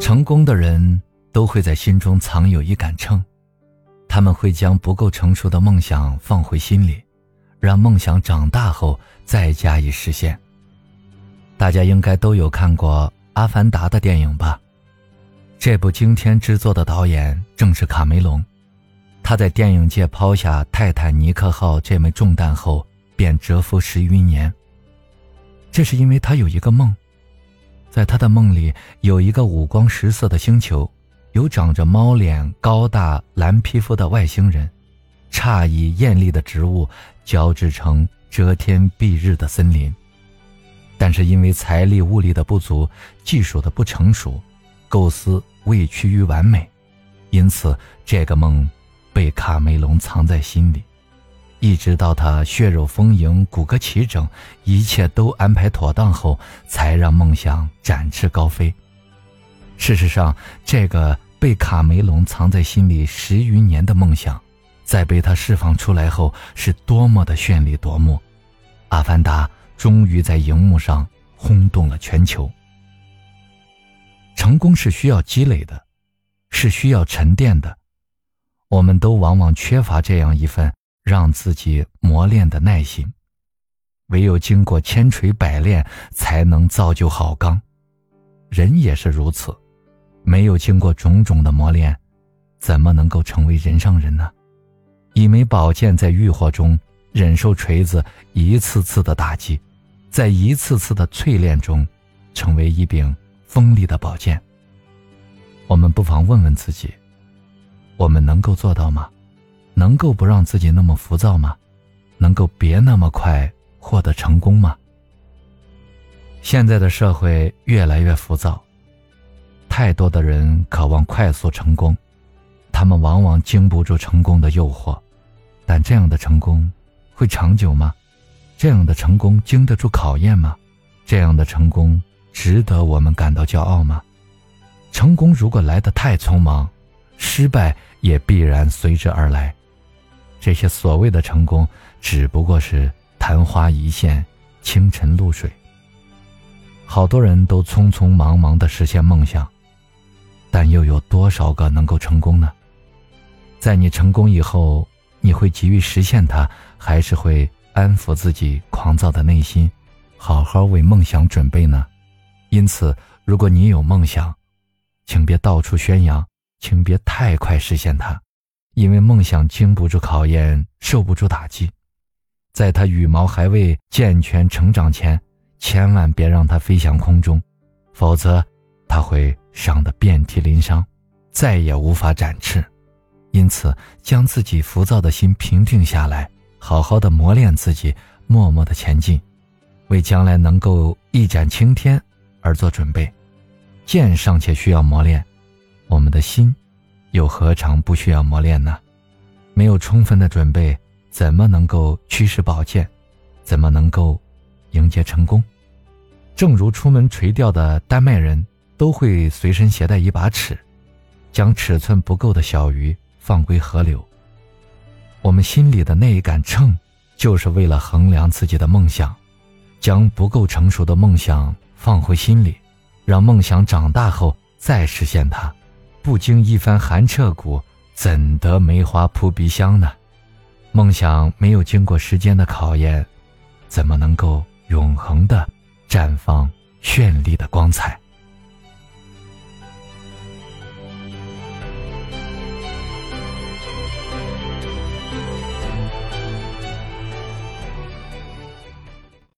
成功的人都会在心中藏有一杆秤，他们会将不够成熟的梦想放回心里，让梦想长大后再加以实现。大家应该都有看过《阿凡达》的电影吧？这部惊天之作的导演正是卡梅隆。他在电影界抛下泰坦尼克号这枚重担后，便蛰伏十余年。这是因为他有一个梦。在他的梦里，有一个五光十色的星球，有长着猫脸、高大蓝皮肤的外星人，诧异艳丽的植物交织成遮天蔽日的森林。但是因为财力物力的不足，技术的不成熟，构思未趋于完美，因此这个梦被卡梅隆藏在心里。一直到他血肉丰盈、骨骼齐整，一切都安排妥当后，才让梦想展翅高飞。事实上，这个被卡梅隆藏在心里十余年的梦想，在被他释放出来后，是多么的绚丽夺目！《阿凡达》终于在荧幕上轰动了全球。成功是需要积累的，是需要沉淀的，我们都往往缺乏这样一份。让自己磨练的耐心，唯有经过千锤百炼，才能造就好钢。人也是如此，没有经过种种的磨练，怎么能够成为人上人呢？一枚宝剑在浴火中忍受锤子一次次的打击，在一次次的淬炼中，成为一柄锋利的宝剑。我们不妨问问自己：我们能够做到吗？能够不让自己那么浮躁吗？能够别那么快获得成功吗？现在的社会越来越浮躁，太多的人渴望快速成功，他们往往经不住成功的诱惑，但这样的成功会长久吗？这样的成功经得住考验吗？这样的成功值得我们感到骄傲吗？成功如果来得太匆忙，失败也必然随之而来。这些所谓的成功，只不过是昙花一现、清晨露水。好多人都匆匆忙忙的实现梦想，但又有多少个能够成功呢？在你成功以后，你会急于实现它，还是会安抚自己狂躁的内心，好好为梦想准备呢？因此，如果你有梦想，请别到处宣扬，请别太快实现它。因为梦想经不住考验，受不住打击，在它羽毛还未健全成长前，千万别让它飞向空中，否则它会伤得遍体鳞伤，再也无法展翅。因此，将自己浮躁的心平定下来，好好的磨练自己，默默的前进，为将来能够一展青天而做准备。剑尚且需要磨练，我们的心。又何尝不需要磨练呢？没有充分的准备，怎么能够驱使宝剑？怎么能够迎接成功？正如出门垂钓的丹麦人都会随身携带一把尺，将尺寸不够的小鱼放归河流。我们心里的那一杆秤，就是为了衡量自己的梦想，将不够成熟的梦想放回心里，让梦想长大后再实现它。不经一番寒彻骨，怎得梅花扑鼻香呢？梦想没有经过时间的考验，怎么能够永恒的绽放绚丽的光彩？